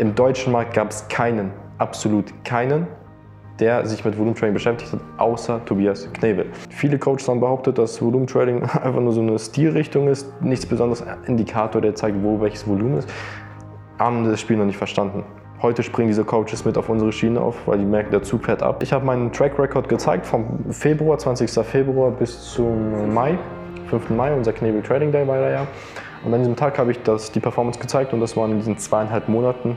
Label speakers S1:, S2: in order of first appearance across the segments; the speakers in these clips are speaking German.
S1: Im deutschen Markt gab es keinen, absolut keinen, der sich mit Volumetraining beschäftigt hat, außer Tobias Knebel. Viele Coaches haben behauptet, dass Volumetraining einfach nur so eine Stilrichtung ist, nichts besonderes Indikator, der zeigt, wo welches Volumen ist. Haben das Spiel noch nicht verstanden. Heute springen diese Coaches mit auf unsere Schiene auf, weil die merken, der Zug fährt ab. Ich habe meinen Track Record gezeigt vom Februar, 20. Februar bis zum Mai, 5. Mai, unser Knebel Trading Day war da ja. Und an diesem Tag habe ich das, die Performance gezeigt und das waren in diesen zweieinhalb Monaten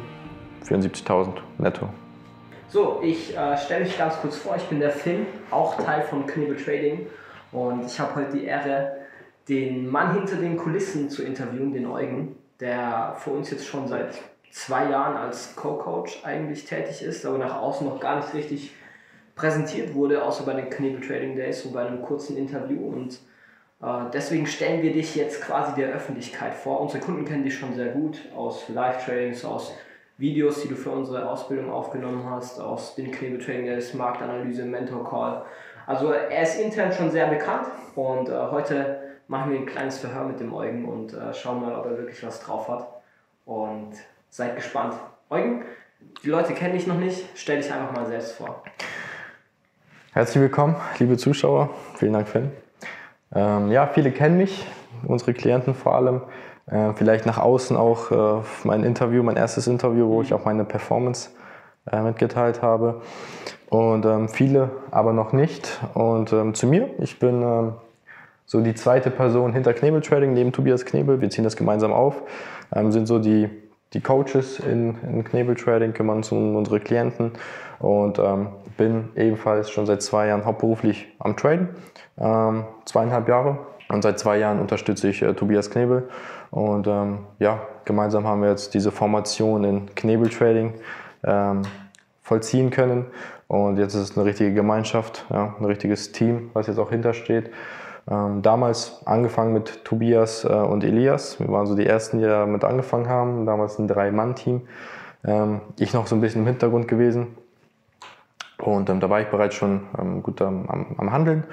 S1: 74.000 netto.
S2: So, ich äh, stelle mich ganz kurz vor. Ich bin der Finn, auch Teil von Knebel Trading. Und ich habe heute die Ehre, den Mann hinter den Kulissen zu interviewen, den Eugen, der für uns jetzt schon seit zwei Jahren als Co-Coach eigentlich tätig ist, aber nach außen noch gar nicht richtig präsentiert wurde, außer bei den Knebel Trading Days und bei einem kurzen Interview. Und äh, deswegen stellen wir dich jetzt quasi der Öffentlichkeit vor. Unsere Kunden kennen dich schon sehr gut aus Live-Trainings, aus Videos, die du für unsere Ausbildung aufgenommen hast, aus den Knebeltraining, der ist Marktanalyse, Mentor Call. Also er ist intern schon sehr bekannt und äh, heute machen wir ein kleines Verhör mit dem Eugen und äh, schauen mal, ob er wirklich was drauf hat. Und seid gespannt. Eugen, die Leute kennen dich noch nicht, stell dich einfach mal selbst vor.
S1: Herzlich willkommen, liebe Zuschauer. Vielen Dank, Finn. Ähm, ja, viele kennen mich, unsere Klienten vor allem. Äh, vielleicht nach außen auch äh, mein Interview, mein erstes Interview, wo ich auch meine Performance äh, mitgeteilt habe. Und ähm, viele aber noch nicht. Und ähm, zu mir, ich bin ähm, so die zweite Person hinter Knebel Trading, neben Tobias Knebel. Wir ziehen das gemeinsam auf. Ähm, sind so die, die Coaches in, in Knebel Trading, kümmern uns um unsere Klienten und ähm, bin ebenfalls schon seit zwei Jahren hauptberuflich am Traden. Ähm, zweieinhalb Jahre. Und seit zwei Jahren unterstütze ich äh, Tobias Knebel und ähm, ja, gemeinsam haben wir jetzt diese Formation in Knebeltrading ähm, vollziehen können. Und jetzt ist es eine richtige Gemeinschaft, ja, ein richtiges Team, was jetzt auch hintersteht. Ähm, damals angefangen mit Tobias äh, und Elias. Wir waren so die ersten, die damit angefangen haben. Damals ein Drei-Mann-Team. Ähm, ich noch so ein bisschen im Hintergrund gewesen. Und ähm, da war ich bereits schon ähm, gut am, am Handeln.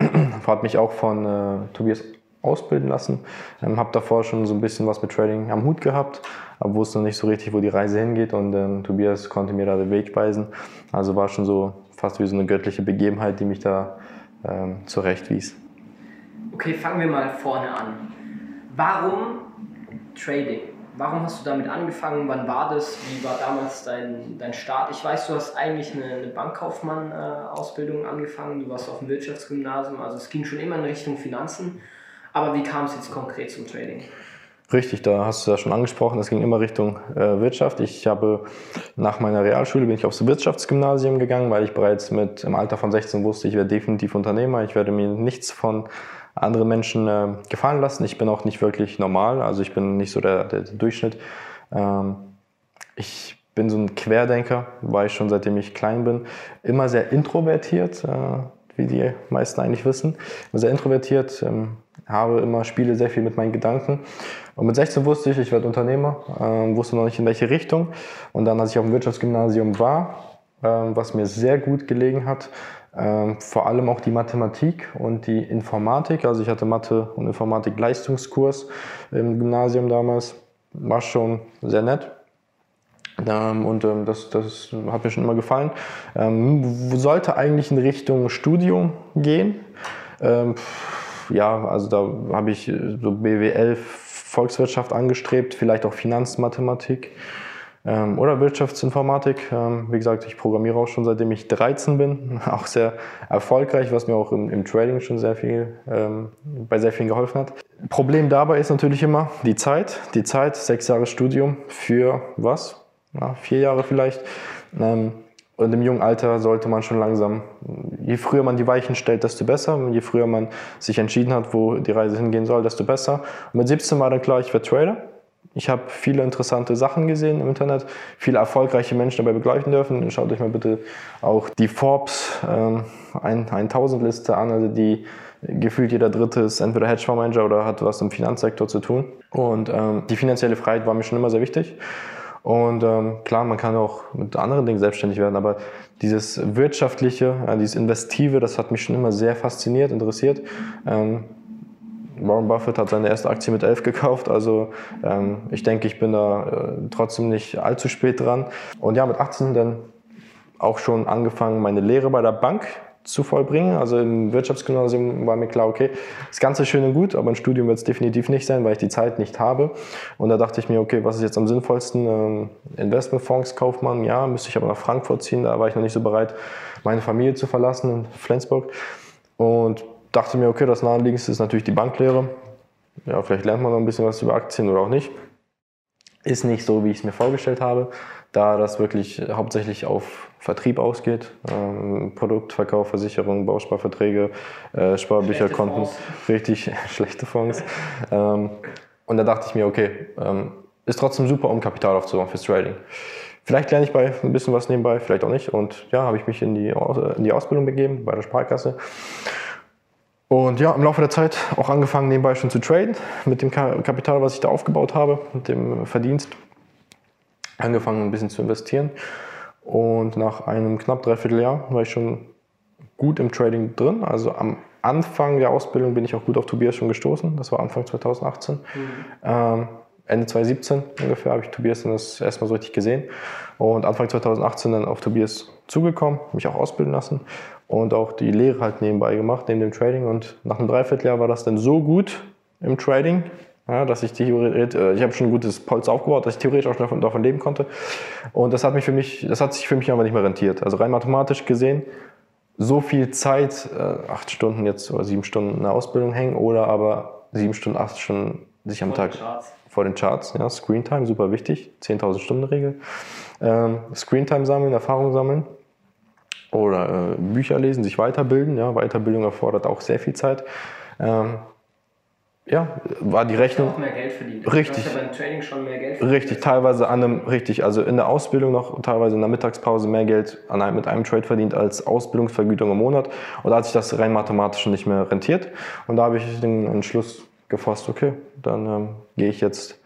S1: Hat mich auch von äh, Tobias ausbilden lassen. Ähm, habe davor schon so ein bisschen was mit Trading am Hut gehabt, aber wusste noch nicht so richtig, wo die Reise hingeht und ähm, Tobias konnte mir da den Weg weisen. Also war schon so fast wie so eine göttliche Begebenheit, die mich da ähm, zurechtwies.
S2: Okay, fangen wir mal vorne an. Warum Trading? Warum hast du damit angefangen? Wann war das? Wie war damals dein, dein Start? Ich weiß, du hast eigentlich eine, eine Bankkaufmann-Ausbildung äh, angefangen. Du warst auf dem Wirtschaftsgymnasium. Also es ging schon immer in Richtung Finanzen. Aber wie kam es jetzt konkret zum Trading?
S1: Richtig, da hast du ja schon angesprochen, es ging immer Richtung äh, Wirtschaft. Ich habe nach meiner Realschule bin ich aufs Wirtschaftsgymnasium gegangen, weil ich bereits mit im Alter von 16 wusste, ich werde definitiv Unternehmer. Ich werde mir nichts von anderen Menschen äh, gefallen lassen. Ich bin auch nicht wirklich normal, also ich bin nicht so der, der, Durchschnitt. Ähm, ich bin so ein Querdenker, war ich schon seitdem ich klein bin. Immer sehr introvertiert, äh, wie die meisten eigentlich wissen. Sehr introvertiert, ähm, habe immer, spiele sehr viel mit meinen Gedanken. Und mit 16 wusste ich, ich werde Unternehmer, ähm, wusste noch nicht in welche Richtung. Und dann, als ich auf dem Wirtschaftsgymnasium war, ähm, was mir sehr gut gelegen hat, ähm, vor allem auch die Mathematik und die Informatik. Also ich hatte Mathe und Informatik Leistungskurs im Gymnasium damals. War schon sehr nett. Ähm, und ähm, das, das hat mir schon immer gefallen. Ähm, sollte eigentlich in Richtung Studium gehen. Ähm, ja, also da habe ich äh, so BWL, Volkswirtschaft angestrebt, vielleicht auch Finanzmathematik ähm, oder Wirtschaftsinformatik. Ähm, wie gesagt, ich programmiere auch schon seitdem ich 13 bin, auch sehr erfolgreich, was mir auch im, im Trading schon sehr viel, ähm, bei sehr vielen geholfen hat. Problem dabei ist natürlich immer die Zeit. Die Zeit, sechs Jahre Studium für was? Ja, vier Jahre vielleicht. Ähm, und im jungen Alter sollte man schon langsam, je früher man die Weichen stellt, desto besser. Je früher man sich entschieden hat, wo die Reise hingehen soll, desto besser. Und mit 17 war dann klar, ich werde Trader. Ich habe viele interessante Sachen gesehen im Internet, viele erfolgreiche Menschen dabei begleiten dürfen. Schaut euch mal bitte auch die Forbes ähm, 1000-Liste an, also die gefühlt jeder Dritte ist entweder Hedgefondsmanager oder hat was im Finanzsektor zu tun. Und ähm, die finanzielle Freiheit war mir schon immer sehr wichtig. Und ähm, klar, man kann auch mit anderen Dingen selbstständig werden, aber dieses Wirtschaftliche, äh, dieses Investive, das hat mich schon immer sehr fasziniert, interessiert. Ähm, Warren Buffett hat seine erste Aktie mit 11 gekauft, also ähm, ich denke, ich bin da äh, trotzdem nicht allzu spät dran. Und ja, mit 18 dann auch schon angefangen, meine Lehre bei der Bank zu vollbringen. Also im Wirtschaftsgymnasium war mir klar, okay, das Ganze schön und gut, aber ein Studium wird es definitiv nicht sein, weil ich die Zeit nicht habe. Und da dachte ich mir, okay, was ist jetzt am sinnvollsten? Ähm, Investmentfonds, Kaufmann, ja, müsste ich aber nach Frankfurt ziehen. Da war ich noch nicht so bereit, meine Familie zu verlassen in Flensburg. Und dachte mir, okay, das naheliegendste ist natürlich die Banklehre. Ja, vielleicht lernt man noch ein bisschen was über Aktien oder auch nicht. Ist nicht so, wie ich es mir vorgestellt habe, da das wirklich hauptsächlich auf Vertrieb ausgeht. Ähm, Produktverkauf, Versicherung, Bausparverträge, äh, Sparbücherkonten, richtig schlechte Fonds. ähm, und da dachte ich mir, okay, ähm, ist trotzdem super, um Kapital aufzubauen fürs Trading. Vielleicht lerne ich bei ein bisschen was nebenbei, vielleicht auch nicht. Und ja, habe ich mich in die, in die Ausbildung begeben bei der Sparkasse. Und ja, im Laufe der Zeit auch angefangen, nebenbei schon zu traden mit dem Kapital, was ich da aufgebaut habe, mit dem Verdienst. Angefangen, ein bisschen zu investieren. Und nach einem knapp dreiviertel Jahr war ich schon gut im Trading drin. Also am Anfang der Ausbildung bin ich auch gut auf Tobias schon gestoßen. Das war Anfang 2018. Mhm. Ähm, Ende 2017 ungefähr habe ich Tobias dann das erstmal so richtig gesehen. Und Anfang 2018 dann auf Tobias zugekommen, mich auch ausbilden lassen und auch die Lehre halt nebenbei gemacht, neben dem Trading. Und nach einem Dreivierteljahr war das dann so gut im Trading, ja, dass ich theoretisch, äh, ich habe schon ein gutes Polz aufgebaut, dass ich theoretisch auch davon, davon leben konnte. Und das hat mich für mich, das hat sich für mich einfach nicht mehr rentiert. Also rein mathematisch gesehen, so viel Zeit, äh, acht Stunden jetzt oder sieben Stunden in der Ausbildung hängen oder aber sieben Stunden, acht Stunden sich am vor Tag den vor den Charts, ja, Screentime, super wichtig, 10.000 Stunden Regel. Ähm, Screentime sammeln, Erfahrung sammeln oder äh, Bücher lesen, sich weiterbilden. Ja, Weiterbildung erfordert auch sehr viel Zeit. Ähm, ja, war die Rechnung.
S2: Auch mehr Geld verdient.
S1: Richtig.
S2: Du hast ja beim Training schon mehr Geld
S1: verdient. Richtig, teilweise an einem, richtig, also in der Ausbildung noch teilweise in der Mittagspause mehr Geld an einem, mit einem Trade verdient als Ausbildungsvergütung im Monat. Und da hat sich das rein mathematisch nicht mehr rentiert. Und da habe ich den Entschluss gefasst, okay, dann ähm, gehe ich jetzt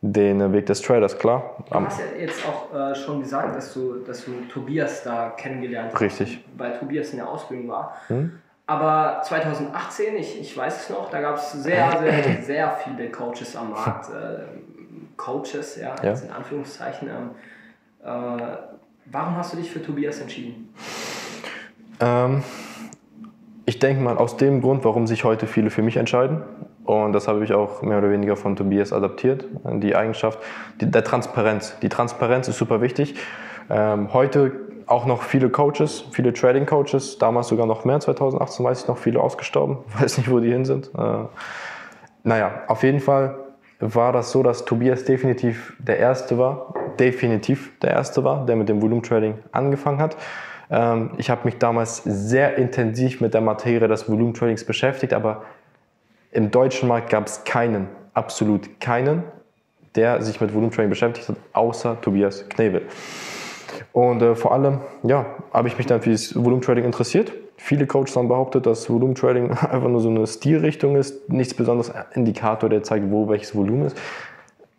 S1: den Weg des Traders, klar.
S2: Du hast ja jetzt auch äh, schon gesagt, dass du, dass du Tobias da kennengelernt hast.
S1: Richtig.
S2: Weil Tobias in der Ausbildung war. Hm? Aber 2018, ich, ich weiß es noch, da gab es sehr, sehr, sehr viele Coaches am Markt. Äh, Coaches, ja, ja. in Anführungszeichen. Ähm, äh, warum hast du dich für Tobias entschieden?
S1: Ähm, ich denke mal aus dem Grund, warum sich heute viele für mich entscheiden. Und das habe ich auch mehr oder weniger von Tobias adaptiert. Die Eigenschaft die, der Transparenz. Die Transparenz ist super wichtig. Ähm, heute auch noch viele Coaches, viele Trading Coaches, damals sogar noch mehr, 2018 weiß ich noch, viele ausgestorben, weiß nicht, wo die hin sind. Äh, naja, auf jeden Fall war das so, dass Tobias definitiv der Erste war, definitiv der Erste war, der mit dem Volumetrading angefangen hat. Ähm, ich habe mich damals sehr intensiv mit der Materie des Volumetradings beschäftigt, aber im deutschen Markt gab es keinen, absolut keinen, der sich mit Volumetrading beschäftigt hat, außer Tobias Knebel. Und äh, vor allem, ja, habe ich mich dann für das Volumetrading interessiert. Viele Coaches haben behauptet, dass Volumetrading einfach nur so eine Stilrichtung ist, nichts besonderes Indikator, der zeigt, wo welches Volumen ist.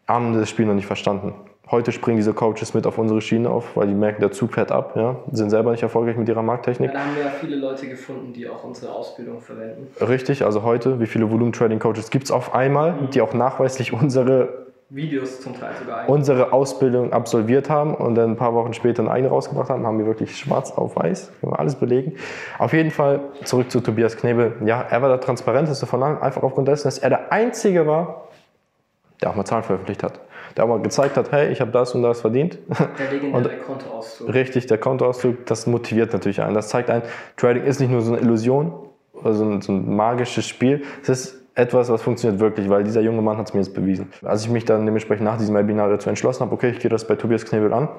S1: Haben das Spiel noch nicht verstanden. Heute springen diese Coaches mit auf unsere Schiene auf, weil die merken, der Zug fährt ab, ja, sind selber nicht erfolgreich mit ihrer Markttechnik.
S2: Ja, da haben wir ja viele Leute gefunden, die auch unsere Ausbildung verwenden.
S1: Richtig, also heute, wie viele Volume-Trading-Coaches gibt es auf einmal, mhm. die auch nachweislich unsere
S2: Videos zum Teil sogar
S1: unsere Ausbildung absolviert haben und dann ein paar Wochen später eine rausgebracht haben, haben wir wirklich schwarz auf weiß, können wir alles belegen. Auf jeden Fall zurück zu Tobias Knebel. Ja, er war der transparenteste von allen, einfach aufgrund dessen, dass er der Einzige war, der auch mal Zahlen veröffentlicht hat der auch mal gezeigt hat, hey, ich habe das und das verdient.
S2: Der legendäre Kontoauszug.
S1: Richtig, der Kontoauszug, das motiviert natürlich einen. Das zeigt ein, Trading ist nicht nur so eine Illusion, also so ein magisches Spiel. Es ist etwas, was funktioniert wirklich, weil dieser junge Mann hat es mir jetzt bewiesen. Als ich mich dann dementsprechend nach diesem Webinar dazu entschlossen habe, okay, ich gehe das bei Tobias Knebel an,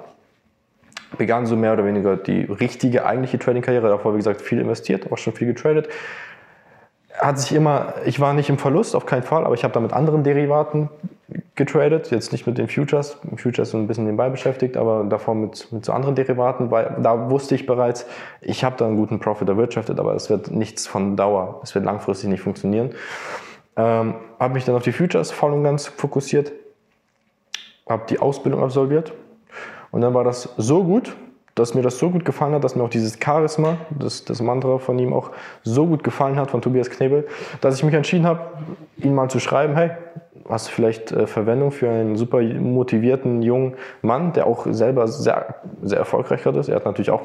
S1: begann so mehr oder weniger die richtige, eigentliche Trading-Karriere. Davor, wie gesagt, viel investiert, auch schon viel getradet hat sich immer, ich war nicht im Verlust, auf keinen Fall, aber ich habe da mit anderen Derivaten getradet, jetzt nicht mit den Futures, Futures sind ein bisschen nebenbei beschäftigt, aber davor mit, mit so anderen Derivaten, weil da wusste ich bereits, ich habe da einen guten Profit erwirtschaftet, aber es wird nichts von Dauer, es wird langfristig nicht funktionieren. Ähm, habe mich dann auf die Futures voll und ganz fokussiert, habe die Ausbildung absolviert und dann war das so gut, dass mir das so gut gefallen hat, dass mir auch dieses Charisma, das, das Mantra von ihm auch so gut gefallen hat, von Tobias Knebel, dass ich mich entschieden habe, ihn mal zu schreiben, hey, hast du vielleicht äh, Verwendung für einen super motivierten jungen Mann, der auch selber sehr, sehr erfolgreich ist. Er hat natürlich auch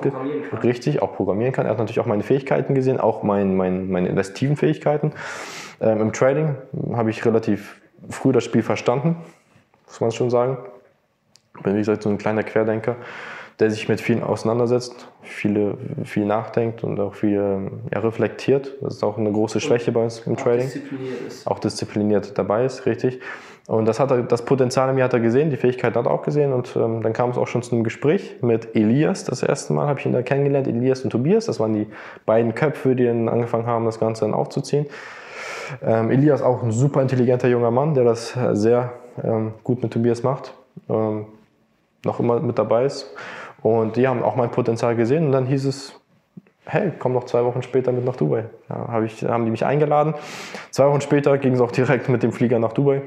S1: richtig, auch programmieren kann. Er hat natürlich auch meine Fähigkeiten gesehen, auch mein, mein, meine investiven Fähigkeiten. Ähm, Im Trading habe ich relativ früh das Spiel verstanden, muss man schon sagen. Bin wie gesagt so ein kleiner Querdenker der sich mit vielen auseinandersetzt, viele, viel nachdenkt und auch viel ja, reflektiert. Das ist auch eine große Schwäche bei uns im auch Trading. Diszipliniert ist. Auch diszipliniert dabei ist, richtig. Und das, hat er, das Potenzial in mir hat er gesehen, die Fähigkeit hat er auch gesehen. Und ähm, dann kam es auch schon zu einem Gespräch mit Elias. Das erste Mal habe ich ihn da kennengelernt, Elias und Tobias. Das waren die beiden Köpfe, die dann angefangen haben, das Ganze dann aufzuziehen. Ähm, Elias auch ein super intelligenter junger Mann, der das sehr ähm, gut mit Tobias macht. Ähm, noch immer mit dabei ist. Und die haben auch mein Potenzial gesehen und dann hieß es, hey, komm noch zwei Wochen später mit nach Dubai. Ja, hab haben die mich eingeladen. Zwei Wochen später ging es auch direkt mit dem Flieger nach Dubai.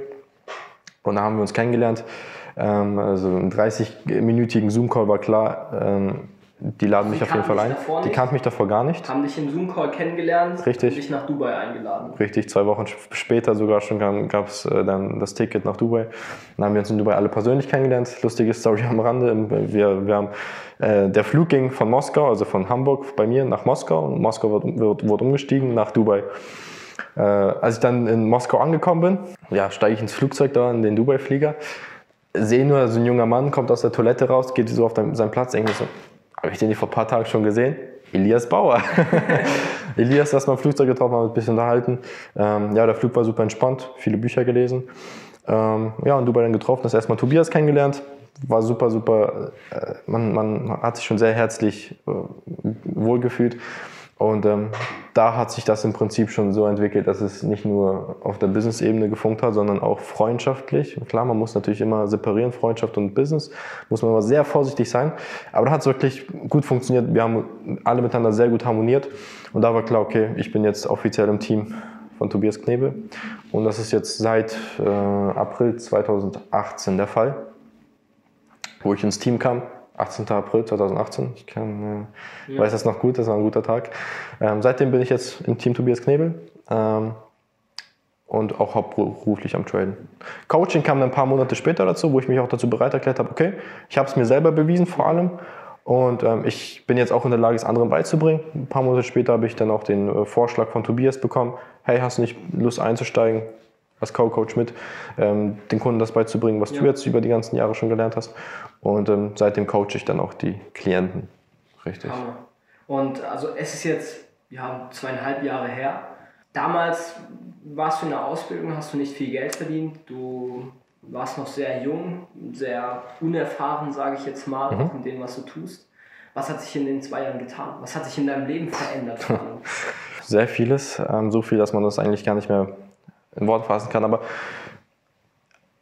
S1: Und da haben wir uns kennengelernt. Ähm, also ein 30-minütigen Zoom-Call war klar, ähm, die laden mich auf jeden Fall ein. Die kannten mich davor gar nicht.
S2: Haben dich im Zoom-Call kennengelernt
S1: Richtig.
S2: und dich nach Dubai eingeladen.
S1: Richtig, zwei Wochen später sogar schon gab es äh, dann das Ticket nach Dubai. Dann haben wir uns in Dubai alle persönlich kennengelernt. Lustige Story am Rande. Wir, wir haben, äh, der Flug ging von Moskau, also von Hamburg bei mir nach Moskau. Und Moskau wird, wird, wird umgestiegen nach Dubai. Äh, als ich dann in Moskau angekommen bin, ja, steige ich ins Flugzeug da in den Dubai-Flieger sehe nur, so ein junger Mann kommt aus der Toilette raus, geht so auf seinen Platz, denke so, habe ich den nicht vor ein paar Tagen schon gesehen? Elias Bauer. Elias erst mal im Flugzeug getroffen, haben ein bisschen unterhalten. Ähm, ja, der Flug war super entspannt, viele Bücher gelesen. Ähm, ja, und Dubai dann getroffen, das erstmal Tobias kennengelernt. War super, super. Äh, man, man hat sich schon sehr herzlich äh, wohlgefühlt. Und ähm, da hat sich das im Prinzip schon so entwickelt, dass es nicht nur auf der Business-Ebene gefunkt hat, sondern auch freundschaftlich. Und klar, man muss natürlich immer separieren, Freundschaft und Business. Muss man immer sehr vorsichtig sein. Aber da hat es wirklich gut funktioniert. Wir haben alle miteinander sehr gut harmoniert. Und da war klar, okay, ich bin jetzt offiziell im Team von Tobias Knebel. Und das ist jetzt seit äh, April 2018 der Fall, wo ich ins Team kam. 18. April 2018. Ich kann, äh, ja. weiß das noch gut, das war ein guter Tag. Ähm, seitdem bin ich jetzt im Team Tobias Knebel ähm, und auch hauptberuflich am Traden. Coaching kam dann ein paar Monate später dazu, wo ich mich auch dazu bereit erklärt habe, okay, ich habe es mir selber bewiesen vor allem und ähm, ich bin jetzt auch in der Lage, es anderen beizubringen. Ein paar Monate später habe ich dann auch den äh, Vorschlag von Tobias bekommen, hey, hast du nicht Lust einzusteigen? Als Co-Coach mit, ähm, den Kunden das beizubringen, was ja. du jetzt über die ganzen Jahre schon gelernt hast. Und ähm, seitdem coache ich dann auch die Klienten. Richtig.
S2: Und also es ist jetzt ja, zweieinhalb Jahre her. Damals warst du in der Ausbildung, hast du nicht viel Geld verdient. Du warst noch sehr jung, sehr unerfahren, sage ich jetzt mal, mhm. in dem, was du tust. Was hat sich in den zwei Jahren getan? Was hat sich in deinem Leben verändert?
S1: Sehr vieles, ähm, so viel, dass man das eigentlich gar nicht mehr in Worte fassen kann. Aber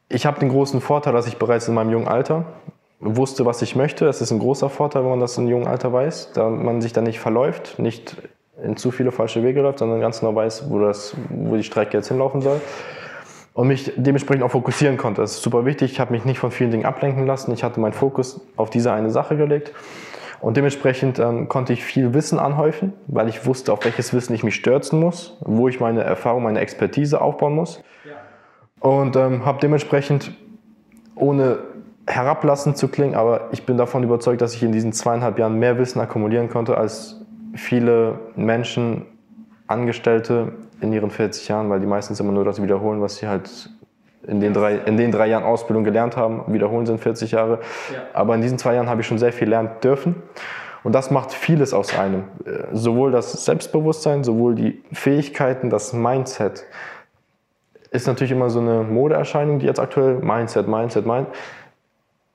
S1: ich habe den großen Vorteil, dass ich bereits in meinem jungen Alter wusste, was ich möchte. Es ist ein großer Vorteil, wenn man das in jungen Alter weiß, da man sich dann nicht verläuft, nicht in zu viele falsche Wege läuft, sondern ganz genau weiß, wo, das, wo die Strecke jetzt hinlaufen soll. Und mich dementsprechend auch fokussieren konnte. Das ist super wichtig. Ich habe mich nicht von vielen Dingen ablenken lassen. Ich hatte meinen Fokus auf diese eine Sache gelegt. Und dementsprechend ähm, konnte ich viel Wissen anhäufen, weil ich wusste, auf welches Wissen ich mich stürzen muss, wo ich meine Erfahrung, meine Expertise aufbauen muss. Ja. Und ähm, habe dementsprechend, ohne herablassend zu klingen, aber ich bin davon überzeugt, dass ich in diesen zweieinhalb Jahren mehr Wissen akkumulieren konnte als viele Menschen, Angestellte in ihren 40 Jahren, weil die meistens immer nur das wiederholen, was sie halt in den, drei, in den drei Jahren Ausbildung gelernt haben. Wiederholen sind 40 Jahre. Ja. Aber in diesen zwei Jahren habe ich schon sehr viel lernen dürfen. Und das macht vieles aus einem. Äh, sowohl das Selbstbewusstsein, sowohl die Fähigkeiten, das Mindset. Ist natürlich immer so eine Modeerscheinung, die jetzt aktuell Mindset, Mindset, Mindset.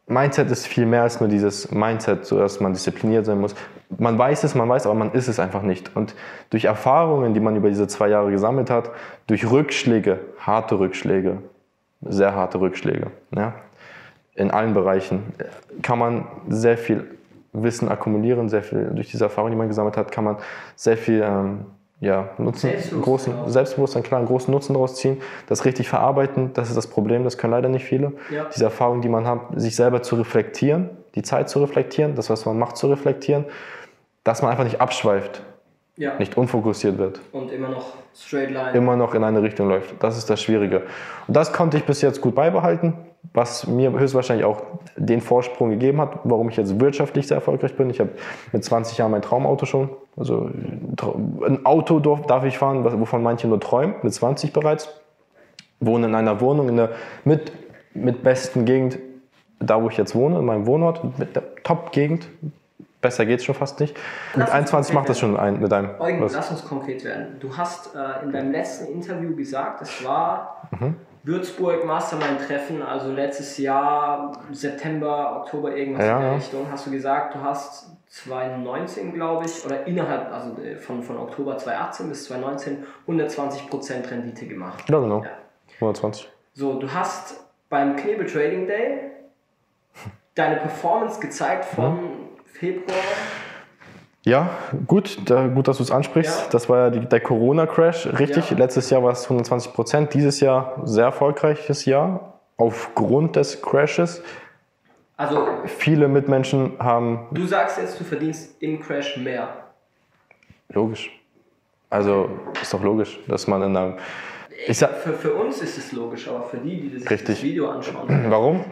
S1: Mindset ist viel mehr als nur dieses Mindset, so dass man diszipliniert sein muss. Man weiß es, man weiß, aber man ist es einfach nicht. Und durch Erfahrungen, die man über diese zwei Jahre gesammelt hat, durch Rückschläge, harte Rückschläge, sehr harte Rückschläge. Ja? In allen Bereichen kann man sehr viel Wissen akkumulieren, sehr viel durch diese Erfahrung, die man gesammelt hat, kann man sehr viel ähm, ja, Nutzen, Selbstbewusstsein großen Selbstbewusstsein, klar, einen großen Nutzen daraus ziehen, das richtig verarbeiten, das ist das Problem, das können leider nicht viele. Ja. Diese Erfahrung, die man hat, sich selber zu reflektieren, die Zeit zu reflektieren, das, was man macht, zu reflektieren, dass man einfach nicht abschweift,
S2: Ja.
S1: nicht unfokussiert wird,
S2: Und immer noch straight line.
S1: immer noch in eine Richtung läuft. Das ist das Schwierige. Und das konnte ich bis jetzt gut beibehalten, was mir höchstwahrscheinlich auch den Vorsprung gegeben hat, warum ich jetzt wirtschaftlich sehr erfolgreich bin. Ich habe mit 20 Jahren mein Traumauto schon. Also ein Auto darf ich fahren, wovon manche nur träumen, mit 20 bereits. Wohne in einer Wohnung in der mit, mit besten Gegend, da wo ich jetzt wohne, in meinem Wohnort, mit der Top-Gegend. Besser geht's schon fast nicht. Mit
S2: uns
S1: 21 macht das schon ein, mit einem.
S2: Eugen,
S1: was-
S2: lass uns konkret werden. Du hast äh, in deinem letzten Interview gesagt, es war
S1: Mhm.
S2: Würzburg Mastermind-Treffen, also letztes Jahr, September, Oktober, irgendwas
S1: Ja,
S2: in der
S1: ja.
S2: Richtung. Hast du gesagt, du hast 2019, glaube ich, oder innerhalb, also äh, von, von Oktober 2018 bis 2019, 120% Rendite gemacht.
S1: Ja, genau.
S2: Ja.
S1: 120.
S2: So, du hast beim Knebel Trading Day deine Performance gezeigt von Februar.
S1: Ja, gut, da, gut, dass du es ansprichst.
S2: Ja.
S1: Das war ja die, der Corona-Crash. Richtig,
S2: Ja.
S1: letztes Jahr war es 120 Prozent, dieses Jahr sehr erfolgreiches Jahr. Aufgrund des Crashes.
S2: Also,
S1: Viele Mitmenschen haben,
S2: du sagst jetzt, du verdienst im Crash mehr.
S1: logisch. Also ist doch logisch, dass man in einem. Ich sag,
S2: Für, für uns ist es logisch, aber für die, die sich
S1: Richtig.
S2: das Video anschauen.
S1: Warum?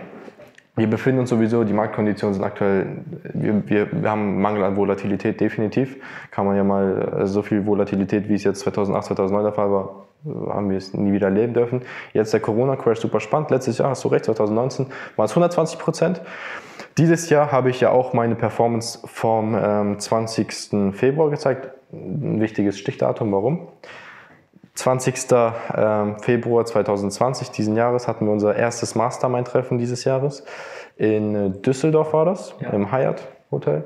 S1: Wir befinden uns sowieso, die Marktkonditionen sind aktuell, wir, wir, wir haben Mangel an Volatilität, definitiv. Kann man ja mal, also so viel Volatilität, wie es jetzt 2008, 2009 der Fall war, äh, haben wir es nie wieder erleben dürfen. Jetzt der Corona-Crash, super spannend. Letztes Jahr, hast du recht, 2019 war es 120 Prozent. Dieses Jahr habe ich ja auch meine Performance vom ähm, 20. Februar gezeigt. Ein wichtiges Stichdatum, warum? 20. ähm, Februar 2020 diesen Jahres hatten wir unser erstes Mastermind-Treffen dieses Jahres. In äh, Düsseldorf war das,
S2: Ja.
S1: im Hyatt Hotel.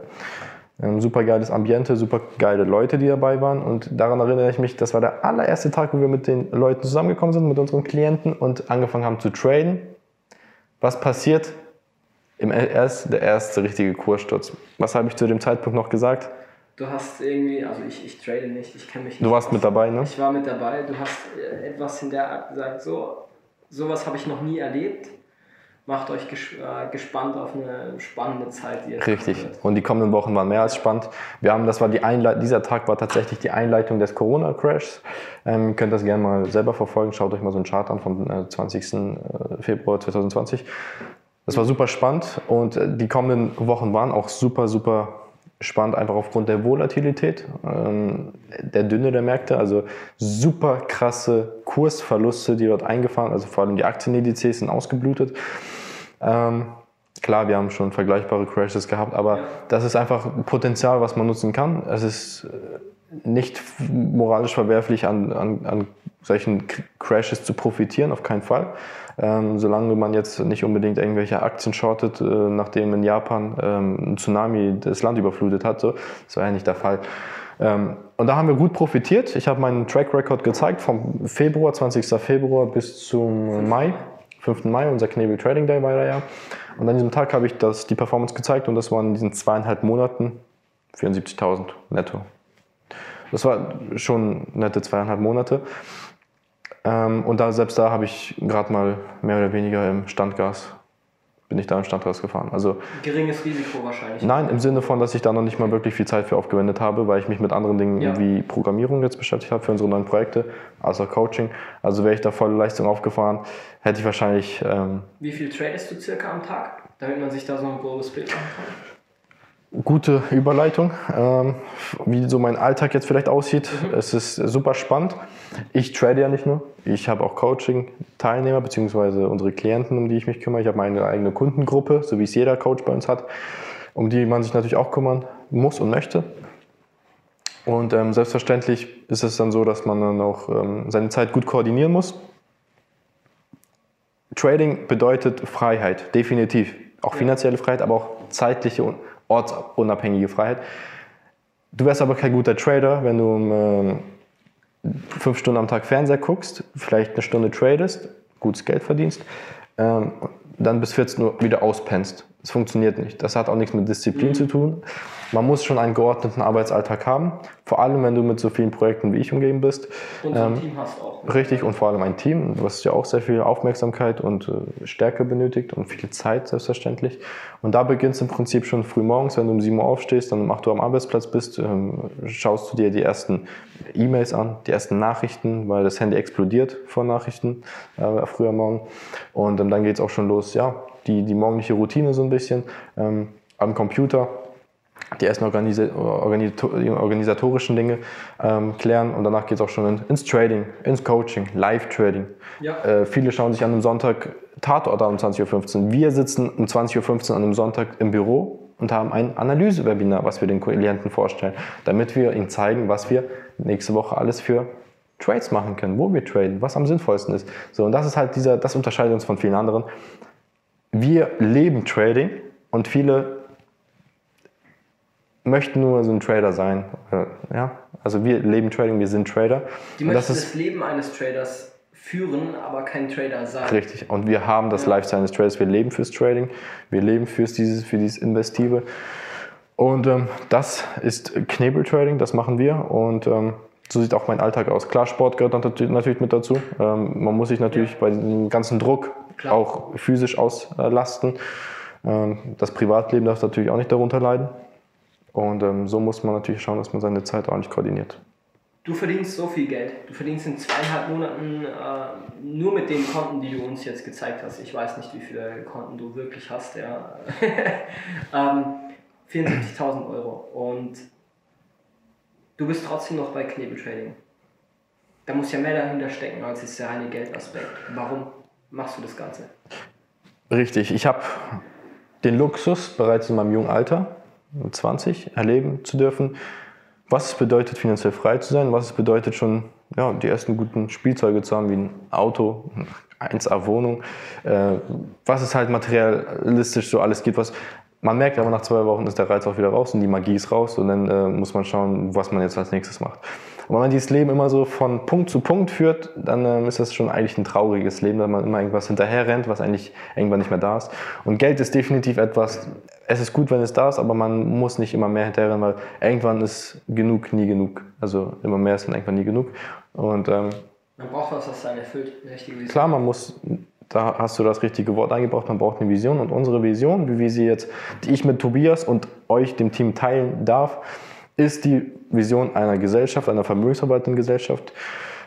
S1: Ähm, super geiles Ambiente, super geile Leute, die dabei waren. Und daran erinnere ich mich, das war der allererste Tag, wo wir mit den Leuten zusammengekommen sind, mit unseren Klienten und angefangen haben zu traden. Was passiert? Im erst, der erste richtige Kurssturz. Was habe ich zu dem Zeitpunkt noch gesagt?
S2: Du hast irgendwie, also ich, ich trade nicht, ich kenne mich nicht.
S1: Du warst
S2: aus.
S1: mit dabei, ne?
S2: Ich war mit dabei. Du hast äh, etwas in der Art gesagt, so, sowas habe ich noch nie erlebt. Macht euch ges äh, gespannt auf eine spannende Zeit, die jetzt
S1: Richtig. Und die kommenden Wochen waren mehr als spannend. Wir haben, das war die Einleit dieser Tag war tatsächlich die Einleitung des Corona-Crashs. Ähm, ihr könnt das gerne mal selber verfolgen. Schaut euch mal so einen Chart an vom äh, 20. äh, Februar 2020. Das war super spannend und äh, die kommenden Wochen waren auch super, super spannend, einfach aufgrund der Volatilität, ähm, der Dünne der Märkte, also super krasse Kursverluste, die dort eingefahren, also vor allem die Aktienindizes sind ausgeblutet. Ähm, klar, wir haben schon vergleichbare Crashes gehabt, aber das ist einfach ein Potenzial, was man nutzen kann. Es ist äh, nicht moralisch verwerflich, an, an, an solchen Crashes zu profitieren, auf keinen Fall. Ähm, solange man jetzt nicht unbedingt irgendwelche Aktien shortet, äh, nachdem in Japan ähm, ein Tsunami das Land überflutet hat. So. Das war ja nicht der Fall. Ähm, und da haben wir gut profitiert. Ich habe meinen Track Record gezeigt vom Februar, 20. Februar bis zum Mai. 5. Mai, unser Knebel Trading Day war ja. ja. Und an diesem Tag habe ich das, die Performance gezeigt und das waren in diesen zweieinhalb Monaten 74.000 netto. Das war schon nette zweieinhalb Monate. Ähm, und da, selbst da habe ich gerade mal mehr oder weniger im Standgas, bin ich da im Standgas gefahren. Also
S2: Geringes Risiko wahrscheinlich.
S1: nein, im Sinne von, dass ich da noch nicht mal wirklich viel Zeit für aufgewendet habe, weil ich mich mit anderen Dingen
S2: Ja.
S1: wie Programmierung jetzt beschäftigt habe für unsere neuen Projekte, also Coaching. Also wäre ich da volle Leistung aufgefahren, hätte ich wahrscheinlich ähm,
S2: Wie viel tradest du circa am Tag, damit man sich da so ein grobes Bild machen kann?
S1: Gute Überleitung, ähm, wie so mein Alltag jetzt vielleicht aussieht. Es ist super spannend. Ich trade ja nicht nur, ich habe auch Coaching-Teilnehmer beziehungsweise unsere Klienten, um die ich mich kümmere. Ich habe meine eigene Kundengruppe, so wie es jeder Coach bei uns hat, um die man sich natürlich auch kümmern muss und möchte. Und ähm, selbstverständlich ist es dann so, dass man dann auch ähm, seine Zeit gut koordinieren muss. Trading bedeutet Freiheit, definitiv. Auch finanzielle Freiheit, aber auch zeitliche und ortsunabhängige Freiheit. Du wärst aber kein guter Trader, wenn du um, ähm, fünf Stunden am Tag Fernseher guckst, vielleicht eine Stunde tradest, gutes Geld verdienst, ähm, dann bis 14 Uhr wieder auspennst. Das funktioniert nicht. Das hat auch nichts mit Disziplin zu tun. man muss schon einen geordneten Arbeitsalltag haben, vor allem wenn du mit so vielen Projekten wie ich umgeben bist.
S2: Und ein ähm, Team hast auch.
S1: Richtig, und vor allem ein Team, was ja auch sehr viel Aufmerksamkeit und äh, Stärke benötigt und viel Zeit selbstverständlich. Und da beginnt es im Prinzip schon früh morgens, wenn du um 7 Uhr aufstehst, dann um 8 Uhr am Arbeitsplatz bist, ähm, schaust du dir die ersten E-Mails an, die ersten Nachrichten, weil das Handy explodiert vor Nachrichten äh, früher morgen. Und ähm, dann geht es auch schon los, ja, die, die morgendliche Routine so ein bisschen ähm, am Computer die ersten organisatorischen Dinge ähm, klären und danach geht es auch schon ins Trading, ins Coaching, Live-Trading. Ja. Äh, viele schauen sich an einem Sonntag Tatort an um 20.15 Uhr. Wir sitzen um 20.15 Uhr an einem Sonntag im Büro und haben ein Analyse-Webinar, was wir den Klienten vorstellen, damit wir ihnen zeigen, was wir nächste Woche alles für Trades machen können, wo wir traden, was am sinnvollsten ist. So, und das ist halt dieser, das unterscheidet uns von vielen anderen. Wir leben Trading und viele möchten nur so ein Trader sein. Äh, ja? Also wir leben Trading, wir sind Trader.
S2: Die möchten das, das Leben eines Traders führen, aber kein Trader sein.
S1: Richtig. Und wir haben das ja. Lifestyle eines Traders. Wir leben fürs Trading, wir leben fürs dieses, für dieses Investive. Und ähm, das ist Knebel-Trading, das machen wir. Und ähm, so sieht auch mein Alltag aus. Klar, Sport gehört natürlich mit dazu. Ähm, man muss sich natürlich ja. bei dem ganzen Druck Klar. auch physisch auslasten. Ähm, das Privatleben darf natürlich auch nicht darunter leiden. Und ähm, so muss man natürlich schauen, dass man seine Zeit ordentlich koordiniert.
S2: Du verdienst so viel Geld. Du verdienst in zweieinhalb Monaten äh, nur mit den Konten, die du uns jetzt gezeigt hast. Ich weiß nicht, wie viele Konten du wirklich hast, ja. ähm, 74.000 Euro. Und du bist trotzdem noch bei Knebeltrading. Da muss ja mehr dahinter stecken als ist der reine Geldaspekt. Warum machst du das Ganze?
S1: Richtig. Ich habe den Luxus bereits in meinem jungen Alter 20 erleben zu dürfen, was es bedeutet, finanziell frei zu sein, was es bedeutet, schon ja, die ersten guten Spielzeuge zu haben, wie ein Auto, 1A-Wohnung, äh, was es halt materialistisch so alles gibt, was man merkt aber nach zwei Wochen ist der Reiz auch wieder raus und die Magie ist raus und dann äh, muss man schauen, was man jetzt als nächstes macht. Und wenn man dieses Leben immer so von Punkt zu Punkt führt, dann ähm, ist das schon eigentlich ein trauriges Leben, weil man immer irgendwas hinterher rennt, was eigentlich irgendwann nicht mehr da ist. Und Geld ist definitiv etwas, es ist gut, wenn es da ist, aber man muss nicht immer mehr hinterher rennen, weil irgendwann ist genug nie genug. Also immer mehr ist dann irgendwann nie genug. Und, ähm,
S2: man braucht was, was dann erfüllt.
S1: Klar, man muss da hast du das richtige Wort eingebracht, man braucht eine Vision. Und unsere Vision, wie wir sie jetzt, die ich mit Tobias und euch, dem Team, teilen darf, ist die Vision einer Gesellschaft, einer vermögensverwaltenden Gesellschaft,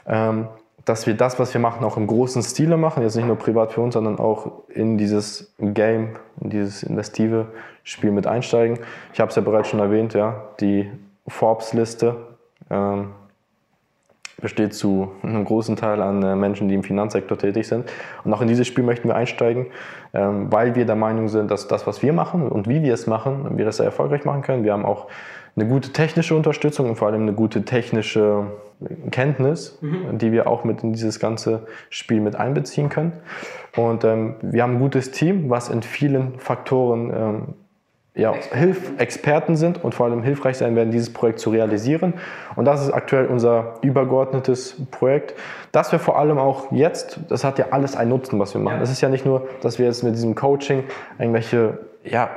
S1: ähm, dass wir das, was wir machen, auch im großen Stile machen, jetzt nicht nur privat für uns, sondern auch in dieses Game, in dieses investive Spiel mit einsteigen. Ich habe es ja bereits schon erwähnt, ja, die Forbes-Liste. Ähm, besteht zu einem großen Teil an äh, Menschen, die im Finanzsektor tätig sind. Und auch in dieses Spiel möchten wir einsteigen, ähm, weil wir der Meinung sind, dass das, was wir machen und wie wir es machen, wir das sehr erfolgreich machen können. Wir haben auch eine gute technische Unterstützung und vor allem eine gute technische Kenntnis, mhm. die wir auch mit in dieses ganze Spiel mit einbeziehen können. Und ähm, wir haben ein gutes Team, was in vielen Faktoren ähm, ja. Hilf Experten sind und vor allem hilfreich sein werden, dieses Projekt zu realisieren. Und das ist aktuell unser übergeordnetes Projekt, dass wir vor allem auch jetzt, das hat ja alles einen Nutzen, was wir machen. Es ja. ist ja nicht nur, dass wir jetzt mit diesem Coaching irgendwelche ja,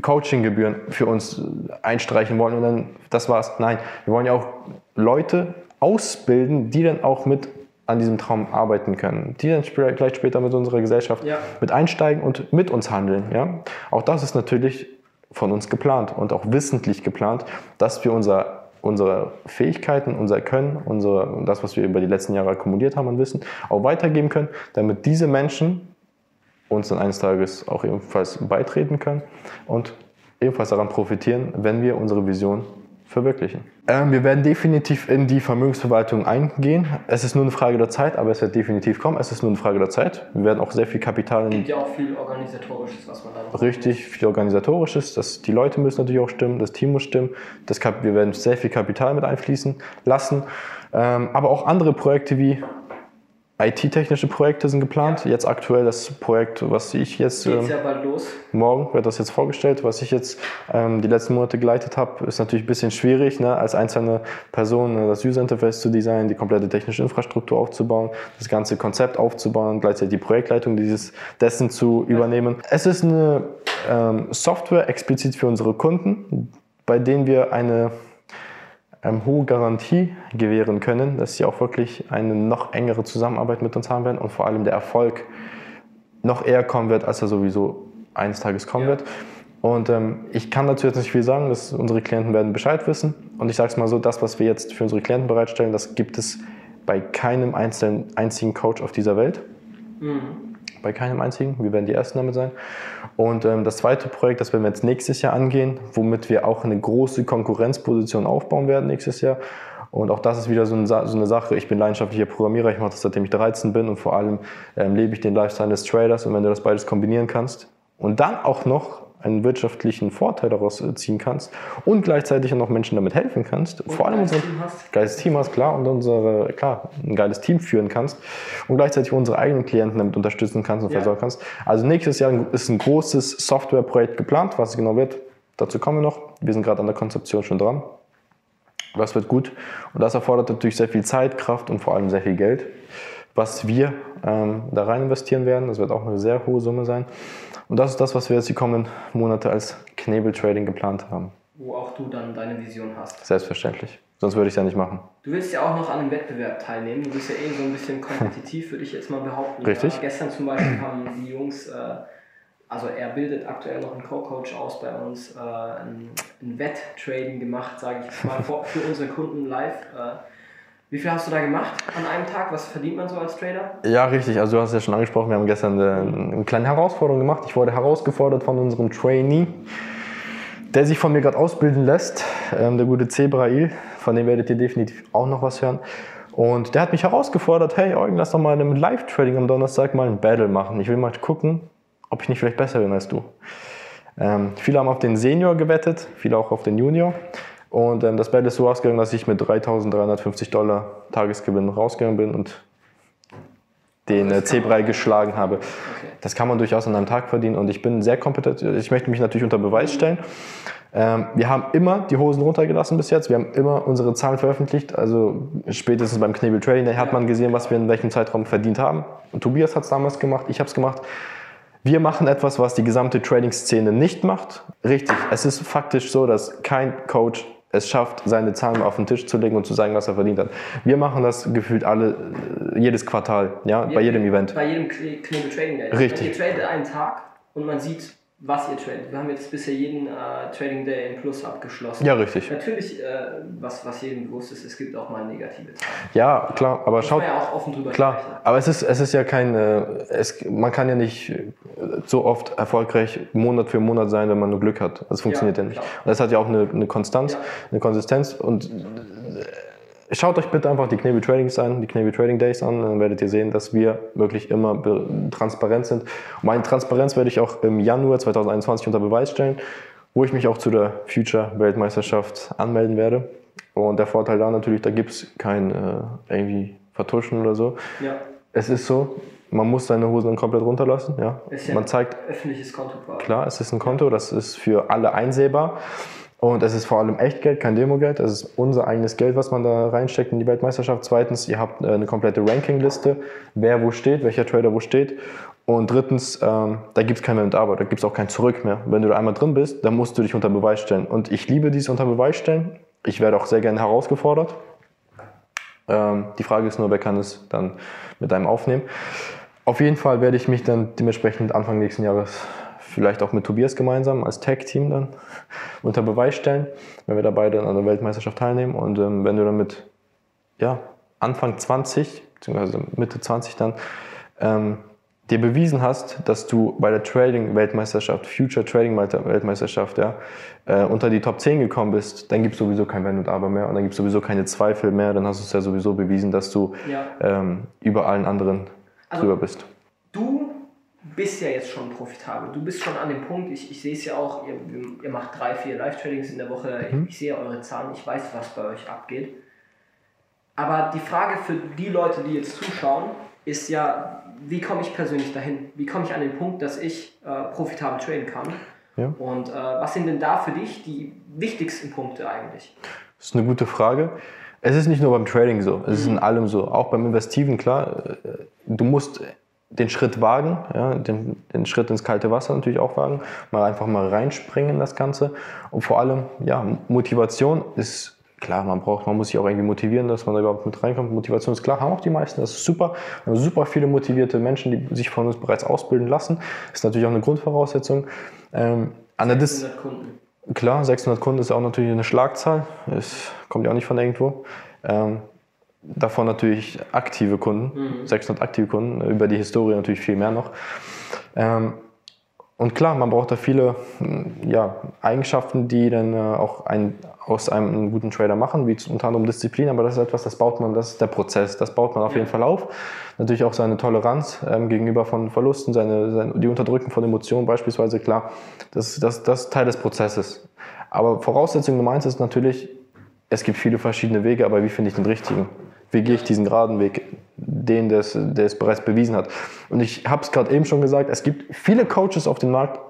S1: Coachinggebühren für uns einstreichen wollen und dann das war's. Nein, wir wollen ja auch Leute ausbilden, die dann auch mit an diesem Traum arbeiten können, die dann vielleicht später mit unserer Gesellschaft ja. mit einsteigen und mit uns handeln. Ja? Auch das ist natürlich von uns geplant und auch wissentlich geplant, dass wir unser, unsere Fähigkeiten, unser Können, unsere, das, was wir über die letzten Jahre akkumuliert haben an Wissen, auch weitergeben können, damit diese Menschen uns dann eines Tages auch ebenfalls beitreten können und ebenfalls daran profitieren, wenn wir unsere Vision verwirklichen. Ähm, wir werden definitiv in die Vermögensverwaltung eingehen. Es ist nur eine Frage der Zeit, aber es wird definitiv kommen. Es ist nur eine Frage der Zeit. Wir werden auch sehr viel Kapital.
S2: Es gibt ja auch viel Organisatorisches, was man da
S1: noch Richtig, viel Organisatorisches. Das, die Leute müssen natürlich auch stimmen, das Team muss stimmen. Das, wir werden sehr viel Kapital mit einfließen lassen. Ähm, aber auch andere Projekte wie IT-technische Projekte sind geplant. Ja. Jetzt aktuell das Projekt, was ich jetzt.
S2: Ähm, ja bald los.
S1: Morgen wird das jetzt vorgestellt. Was ich jetzt ähm, die letzten Monate geleitet habe, ist natürlich ein bisschen schwierig, ne, als einzelne Person äh, das User Interface zu designen, die komplette technische Infrastruktur aufzubauen, das ganze Konzept aufzubauen, gleichzeitig die Projektleitung dieses, dessen zu übernehmen. Es ist eine ähm, Software explizit für unsere Kunden bei denen wir eine ähm, hohe Garantie gewähren können, dass sie auch wirklich eine noch engere Zusammenarbeit mit uns haben werden und vor allem der Erfolg noch eher kommen wird, als er sowieso eines Tages kommen ja. wird. Und ähm, ich kann dazu jetzt nicht viel sagen, dass unsere Klienten werden Bescheid wissen. Und ich sage es mal so, das, was wir jetzt für unsere Klienten bereitstellen, das gibt es bei keinem einzelnen, einzigen Coach auf dieser Welt. Mhm. Bei keinem einzigen. Wir werden die Ersten damit sein. Und ähm, das zweite Projekt, das werden wir jetzt nächstes Jahr angehen, womit wir auch eine große Konkurrenzposition aufbauen werden nächstes Jahr. Und auch das ist wieder so eine, so eine Sache. Ich bin leidenschaftlicher Programmierer, ich mache das seitdem ich 13 bin und vor allem ähm, lebe ich den Lifestyle des Traders. Und wenn du das beides kombinieren kannst und dann auch noch einen wirtschaftlichen Vorteil daraus äh, ziehen kannst und gleichzeitig auch noch Menschen damit helfen kannst, und vor allem unser geiles Team hast, klar, und unsere, klar, ein geiles Team führen kannst und gleichzeitig unsere eigenen Klienten damit unterstützen kannst und ja. versorgen kannst. Also nächstes Jahr ist ein großes Softwareprojekt geplant, was es genau wird, dazu kommen wir noch. Wir sind gerade an der Konzeption schon dran. Das wird gut und das erfordert natürlich sehr viel Zeit, Kraft und vor allem sehr viel Geld, was wir ähm, da rein investieren werden. Das wird auch eine sehr hohe Summe sein. Und das ist das, was wir jetzt die kommenden Monate als Knebel-Trading geplant haben.
S2: Wo auch du dann deine Vision hast.
S1: Selbstverständlich. Sonst würde ich es ja nicht machen.
S2: Du willst ja auch noch an einem Wettbewerb teilnehmen. Du bist ja eh so ein bisschen kompetitiv, würde ich jetzt mal behaupten.
S1: Richtig.
S2: Ja, gestern zum Beispiel haben die Jungs, äh, also er bildet aktuell noch einen Co-Coach aus bei uns, äh, ein, ein Wetttraden gemacht, sage ich mal, für unsere Kunden live. Äh, wie viel hast du da gemacht an einem Tag? Was verdient man so als Trader?
S1: Ja, richtig. Also du hast es ja schon angesprochen, wir haben gestern eine, eine kleine Herausforderung gemacht. Ich wurde herausgefordert von unserem Trainee, der sich von mir gerade ausbilden lässt, ähm, der gute Zebrail. Von dem werdet ihr definitiv auch noch was hören. Und der hat mich herausgefordert, hey Eugen, lass doch mal in einem Live-Trading am Donnerstag mal ein Battle machen. Ich will mal gucken, ob ich nicht vielleicht besser bin als du. Ähm, viele haben auf den Senior gewettet, viele auch auf den Junior. Und ähm, das Battle ist so ausgegangen, dass ich mit 3.350 Dollar Tagesgewinn rausgegangen bin und den äh, C-Brei geschlagen habe. Okay. Das kann man durchaus an einem Tag verdienen und ich bin sehr kompetent. Ich möchte mich natürlich unter Beweis stellen. Ähm, wir haben immer die Hosen runtergelassen bis jetzt. Wir haben immer unsere Zahlen veröffentlicht. Also spätestens beim Knebel Trading Day hat man gesehen, was wir in welchem Zeitraum verdient haben. Und Tobias hat es damals gemacht, ich habe es gemacht. Wir machen etwas, was die gesamte Trading-Szene nicht macht. Richtig, es ist faktisch so, dass kein Coach es schafft, seine Zahlen auf den Tisch zu legen und zu sagen, was er verdient hat. Wir machen das gefühlt alle, äh, jedes Quartal, ja, bei jedem Event.
S2: Bei jedem Knebel Trading Day.
S1: Richtig.
S2: Ihr tradet einen Tag und man sieht, was ihr tradet. Wir haben jetzt bisher jeden äh, Trading Day in Plus abgeschlossen.
S1: Ja, richtig.
S2: Natürlich, äh, was, was jedem bewusst ist, es gibt auch mal negative Zahlen.
S1: Ja, klar, aber schaut.
S2: ja auch offen drüber
S1: Klar, sprechen. aber es ist, es ist ja kein, äh, es, man kann ja nicht äh, so oft erfolgreich Monat für Monat sein, wenn man nur Glück hat. Das funktioniert ja, ja nicht. Klar. Und das hat ja auch eine, eine Konstanz, ja. eine Konsistenz und Schaut euch bitte einfach die Knebel Tradings an, die Knebel Trading Days an, dann werdet ihr sehen, dass wir wirklich immer transparent sind. Und meine Transparenz werde ich auch im Januar 2021 unter Beweis stellen, wo ich mich auch zu der Future Weltmeisterschaft anmelden werde. Und der Vorteil da natürlich, da gibt es kein äh, irgendwie Vertuschen oder so.
S2: Ja.
S1: Es ist so, man muss seine Hosen dann komplett runterlassen. Ja.
S2: Ist ja
S1: man zeigt,
S2: öffentliches Konto.
S1: Klar, es ist ein Konto, das ist für alle einsehbar. Und es ist vor allem Echtgeld, kein Demogeld. Es ist unser eigenes Geld, was man da reinsteckt in die Weltmeisterschaft. Zweitens, ihr habt äh, eine komplette Rankingliste, wer wo steht, welcher Trader wo steht. Und drittens, ähm, da gibt es kein Mehr und Aber, da gibt es auch kein Zurück mehr. Wenn du da einmal drin bist, dann musst du dich unter Beweis stellen. Und ich liebe dieses unter Beweis stellen. Ich werde auch sehr gerne herausgefordert. Ähm, die Frage ist nur, wer kann es dann mit einem aufnehmen. Auf jeden Fall werde ich mich dann dementsprechend Anfang nächsten Jahres vielleicht auch mit Tobias gemeinsam als Tag-Team dann unter Beweis stellen, wenn wir da beide an der Weltmeisterschaft teilnehmen. Und ähm, wenn du dann mit ja, Anfang 20, beziehungsweise Mitte 20 dann, ähm, dir bewiesen hast, dass du bei der Trading-Weltmeisterschaft, Future Trading-Weltmeisterschaft, ja, äh, unter die Top 10 gekommen bist, dann gibt es sowieso kein Wenn und Aber mehr und dann gibt es sowieso keine Zweifel mehr. Dann hast du es ja sowieso bewiesen, dass du ja. ähm, über allen anderen also, drüber bist.
S2: Du bist ja jetzt schon profitabel. Du bist schon an dem Punkt, ich, ich sehe es ja auch, ihr, ihr macht drei, vier Live-Tradings in der Woche, mhm. ich sehe eure Zahlen, ich weiß, was bei euch abgeht. Aber die Frage für die Leute, die jetzt zuschauen, ist ja, wie komme ich persönlich dahin? Wie komme ich an den Punkt, dass ich äh, profitabel traden kann? Ja. Und äh, was sind denn da für dich die wichtigsten Punkte eigentlich?
S1: Das ist eine gute Frage. Es ist nicht nur beim Trading so, es ist in allem so. Auch beim Investiven, klar, äh, du musst den Schritt wagen, ja, den, den Schritt ins kalte Wasser natürlich auch wagen, mal einfach mal reinspringen in das Ganze. Und vor allem, ja, Motivation ist klar, man braucht, man muss sich auch irgendwie motivieren, dass man da überhaupt mit reinkommt. Motivation ist klar, haben auch die meisten, das ist super. Wir haben super viele motivierte Menschen, die sich von uns bereits ausbilden lassen. Das ist natürlich auch eine Grundvoraussetzung. Ähm, an 600 Kunden. Klar, 600 Kunden ist auch natürlich eine Schlagzahl. Es kommt ja auch nicht von irgendwo. Ähm, davon natürlich aktive Kunden, mhm. 600 aktive Kunden, über die Historie natürlich viel mehr noch. Ähm, und klar, man braucht da viele ja, Eigenschaften, die dann äh, auch ein, aus einem einen guten Trader machen, wie unter anderem Disziplin, aber das ist etwas, das baut man, das ist der Prozess, das baut man auf jeden Fall auf. Natürlich auch seine Toleranz ähm, gegenüber von Verlusten, seine, seine, die Unterdrücken von Emotionen beispielsweise, klar, das, das, das ist Teil des Prozesses. Aber Voraussetzung Nummer eins ist natürlich, es gibt viele verschiedene Wege, aber wie finde ich den richtigen? Wie gehe ich diesen geraden Weg, den, der es, der es bereits bewiesen hat? Und ich habe es gerade eben schon gesagt, es gibt viele Coaches auf dem Markt,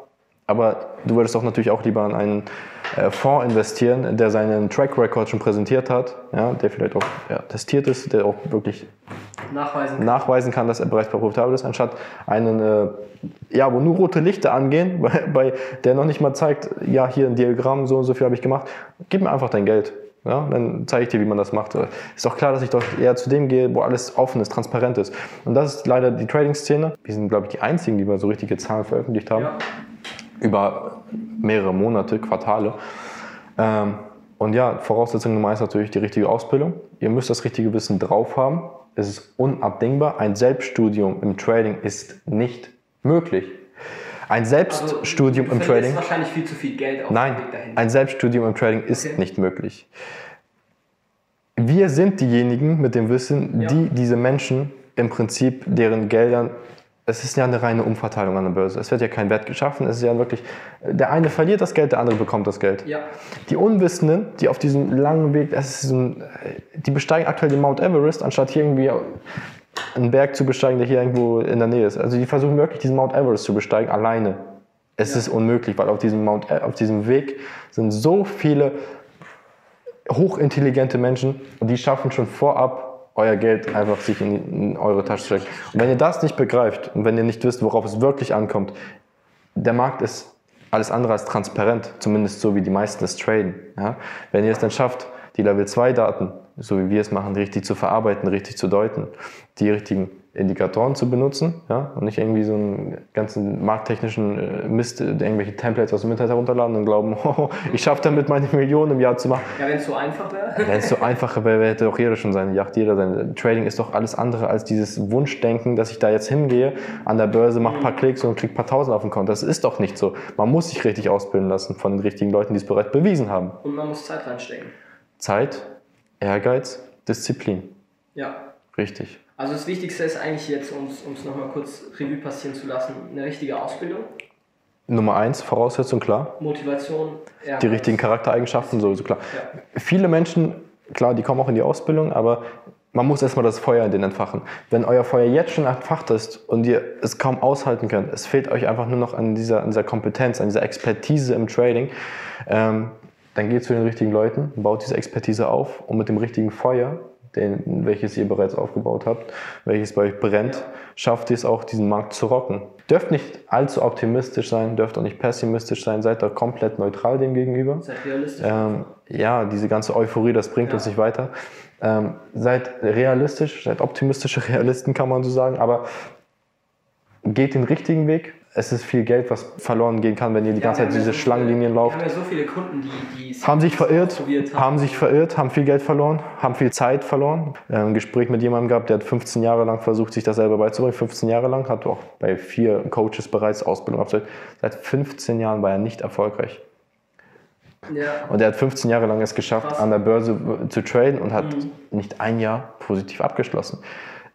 S1: aber du würdest doch natürlich auch lieber an einen äh, Fonds investieren, der seinen Track Record schon präsentiert hat, ja, der vielleicht auch ja, testiert ist, der auch wirklich nachweisen kann, nachweisen kann dass er bereits profitabel ist, anstatt einen, äh, ja, wo nur rote Lichter angehen, bei, bei, der noch nicht mal zeigt, ja, hier ein Diagramm, so und so viel habe ich gemacht. Gib mir einfach dein Geld. Ja, dann zeige ich dir, wie man das macht. Ist auch klar, dass ich doch eher zu dem gehe, wo alles offen ist, transparent ist. Und das ist leider die Trading-Szene. Wir sind, glaube ich, die einzigen, die mal so richtige Zahlen veröffentlicht haben. Ja. Über mehrere Monate, Quartale. Ähm, und ja, Voraussetzung Nummer eins ist natürlich die richtige Ausbildung. Ihr müsst das richtige Wissen drauf haben. Es ist unabdingbar. Ein Selbststudium im Trading ist nicht möglich. Ein Selbststudium also, im Trading.
S2: wahrscheinlich viel zu viel Geld
S1: auf Nein, ein Selbststudium im Trading ist okay. nicht möglich. Wir sind diejenigen mit dem Wissen, ja. die diese Menschen im Prinzip deren Geldern es ist ja eine reine Umverteilung an der Börse. Es wird ja kein Wert geschaffen. Es ist ja wirklich, der eine verliert das Geld, der andere bekommt das Geld. Ja. Die Unwissenden, die auf diesem langen Weg, es ist ein, die besteigen aktuell den Mount Everest, anstatt hier irgendwie einen Berg zu besteigen, der hier irgendwo in der Nähe ist. Also die versuchen wirklich diesen Mount Everest zu besteigen, alleine. Es ja. ist unmöglich, weil auf diesem, Mount, äh, auf diesem Weg sind so viele hochintelligente Menschen und die schaffen schon vorab euer Geld einfach sich in, in eure Tasche zu stecken. Und wenn ihr das nicht begreift und wenn ihr nicht wisst, worauf es wirklich ankommt, der Markt ist alles andere als transparent, zumindest so wie die meisten es traden. Ja? Wenn ihr es dann schafft, die Level 2 Daten so wie wir es machen, richtig zu verarbeiten, richtig zu deuten, die richtigen Indikatoren zu benutzen ja, und nicht irgendwie so einen ganzen markttechnischen äh, Mist, irgendwelche Templates aus dem Internet herunterladen und glauben, oh, ich schaffe damit meine Millionen im Jahr zu machen.
S2: Ja, wenn es so einfach wäre.
S1: Wenn es so einfach wäre, hätte doch jeder schon seine Yacht, jeder sein Trading ist doch alles andere als dieses Wunschdenken, dass ich da jetzt hingehe, an der Börse, mache ein paar Klicks und kriege ein paar Tausend auf den Konto. Das ist doch nicht so. Man muss sich richtig ausbilden lassen von den richtigen Leuten, die es bereits bewiesen haben.
S2: Und man muss Zeit reinstecken.
S1: Zeit, Ehrgeiz, Disziplin.
S2: Ja.
S1: Richtig.
S2: Also das Wichtigste ist eigentlich jetzt, um es nochmal kurz Revue passieren zu lassen, eine richtige Ausbildung.
S1: Nummer eins, Voraussetzung, klar.
S2: Motivation.
S1: Ehrgeiz. Die richtigen Charaktereigenschaften, sowieso klar. Ja. Viele Menschen, klar, die kommen auch in die Ausbildung, aber man muss erstmal das Feuer in den entfachen. Wenn euer Feuer jetzt schon entfacht ist und ihr es kaum aushalten könnt, es fehlt euch einfach nur noch an dieser, an dieser Kompetenz, an dieser Expertise im Trading, ähm, dann geht zu den richtigen Leuten, baut diese Expertise auf und mit dem richtigen Feuer, den, welches ihr bereits aufgebaut habt, welches bei euch brennt, schafft ihr es auch, diesen Markt zu rocken. Dürft nicht allzu optimistisch sein, dürft auch nicht pessimistisch sein, seid da komplett neutral dem gegenüber.
S2: Seid realistisch.
S1: Ähm, ja, diese ganze Euphorie, das bringt ja. uns nicht weiter. Ähm, seid realistisch, seid optimistische Realisten, kann man so sagen, aber geht den richtigen Weg, es ist viel Geld, was verloren gehen kann, wenn ihr die ja, ganze Zeit diese so Schlangenlinien lauft.
S2: Wir haben ja so viele Kunden, die, die
S1: haben sich verirrt, haben. haben. sich verirrt, haben viel Geld verloren, haben viel Zeit verloren. Ein Gespräch mit jemandem gehabt, der hat 15 Jahre lang versucht, sich das selber beizubringen. 15 Jahre lang, hat auch bei vier Coaches bereits Ausbildung absolviert. Seit 15 Jahren war er nicht erfolgreich. Ja. Und er hat 15 Jahre lang es geschafft, Krass. an der Börse zu traden und hat mhm. nicht ein Jahr positiv abgeschlossen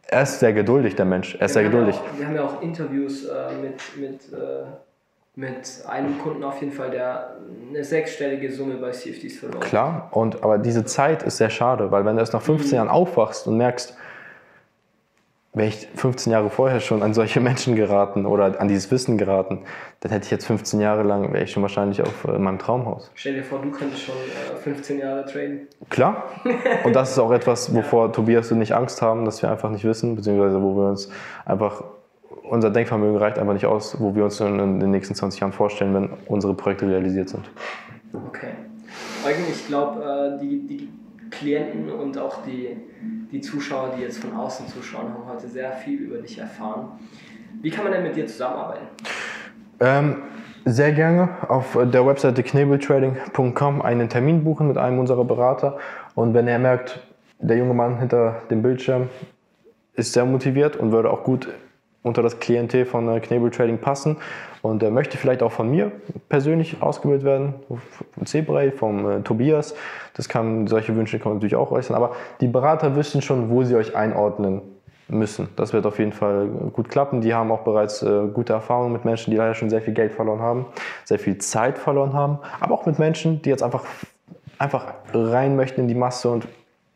S1: er ist sehr geduldig, der Mensch. Er ist sehr geduldig.
S2: Auch, wir haben ja auch Interviews äh, mit, mit, äh, mit einem Kunden auf jeden Fall, der eine sechsstellige Summe bei CFDs verloren
S1: hat. Klar, und, aber diese Zeit ist sehr schade, weil wenn du erst nach 15 mhm. Jahren aufwachst und merkst, wäre ich 15 Jahre vorher schon an solche Menschen geraten oder an dieses Wissen geraten, dann hätte ich jetzt 15 Jahre lang, wäre ich schon wahrscheinlich auf äh, meinem Traumhaus.
S2: Stell dir vor, du könntest schon äh, 15 Jahre traden.
S1: Klar. Und das ist auch etwas, wovor ja. Tobias und ich Angst haben, dass wir einfach nicht wissen, beziehungsweise wo wir uns einfach unser Denkvermögen reicht einfach nicht aus, wo wir uns in den nächsten 20 Jahren vorstellen, wenn unsere Projekte realisiert sind.
S2: Okay. Eugen, ich glaube, äh, die, die Klienten und auch die, die Zuschauer, die jetzt von außen zuschauen, haben heute sehr viel über dich erfahren. Wie kann man denn mit dir zusammenarbeiten?
S1: Ähm, sehr gerne auf der Webseite knebeltrading.com einen Termin buchen mit einem unserer Berater. Und wenn er merkt, der junge Mann hinter dem Bildschirm ist sehr motiviert und würde auch gut unter das Klientel von äh, Knebel Trading passen und er möchte vielleicht auch von mir persönlich ausgebildet werden, von Cebrey, vom äh, Tobias. Das kann, solche Wünsche kann man natürlich auch äußern, aber die Berater wissen schon, wo sie euch einordnen müssen. Das wird auf jeden Fall gut klappen. Die haben auch bereits äh, gute Erfahrungen mit Menschen, die leider schon sehr viel Geld verloren haben, sehr viel Zeit verloren haben, aber auch mit Menschen, die jetzt einfach, einfach rein möchten in die Masse und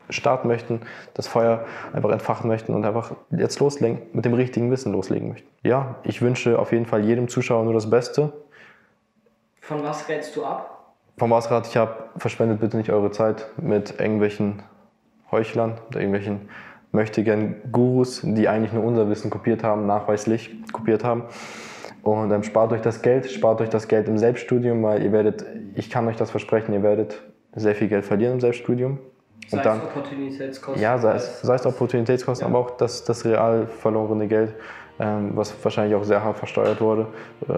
S1: starten möchten, das Feuer einfach entfachen möchten und einfach jetzt loslegen, mit dem richtigen Wissen loslegen möchten. Ja, ich wünsche auf jeden Fall jedem Zuschauer nur das Beste.
S2: Von was rätst du ab?
S1: Von was rate ich ab? Verschwendet bitte nicht eure Zeit mit irgendwelchen Heuchlern oder irgendwelchen möchte gern Gurus, die eigentlich nur unser Wissen kopiert haben, nachweislich kopiert haben. Und ähm, spart euch das Geld, spart euch das Geld im Selbststudium, weil ihr werdet, ich kann euch das versprechen, ihr werdet sehr viel Geld verlieren im Selbststudium.
S2: Sei dann, es Opportunitätskosten.
S1: Ja, sei es, sei es Opportunitätskosten, ja. aber auch das, das real verlorene Geld, ähm, was wahrscheinlich auch sehr hart versteuert wurde, äh,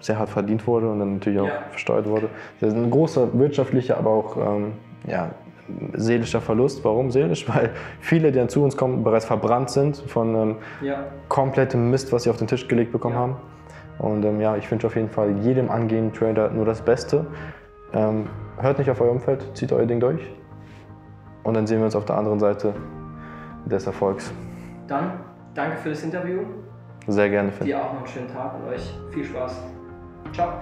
S1: sehr hart verdient wurde und dann natürlich auch ja. versteuert wurde. Das ist ein großer wirtschaftlicher, aber auch ähm, ja, seelischer Verlust. Warum seelisch? Weil viele, die dann zu uns kommen, bereits verbrannt sind von ähm, ja. komplettem Mist, was sie auf den Tisch gelegt bekommen haben. Und ähm, ja, ich wünsche auf jeden Fall jedem angehenden Trader nur das Beste. Ähm, hört nicht auf euer Umfeld, zieht euer Ding durch. Und dann sehen wir uns auf der anderen Seite des Erfolgs.
S2: Dann danke für das Interview.
S1: Sehr gerne.
S2: Dir auch noch einen schönen Tag und euch viel Spaß. Ciao.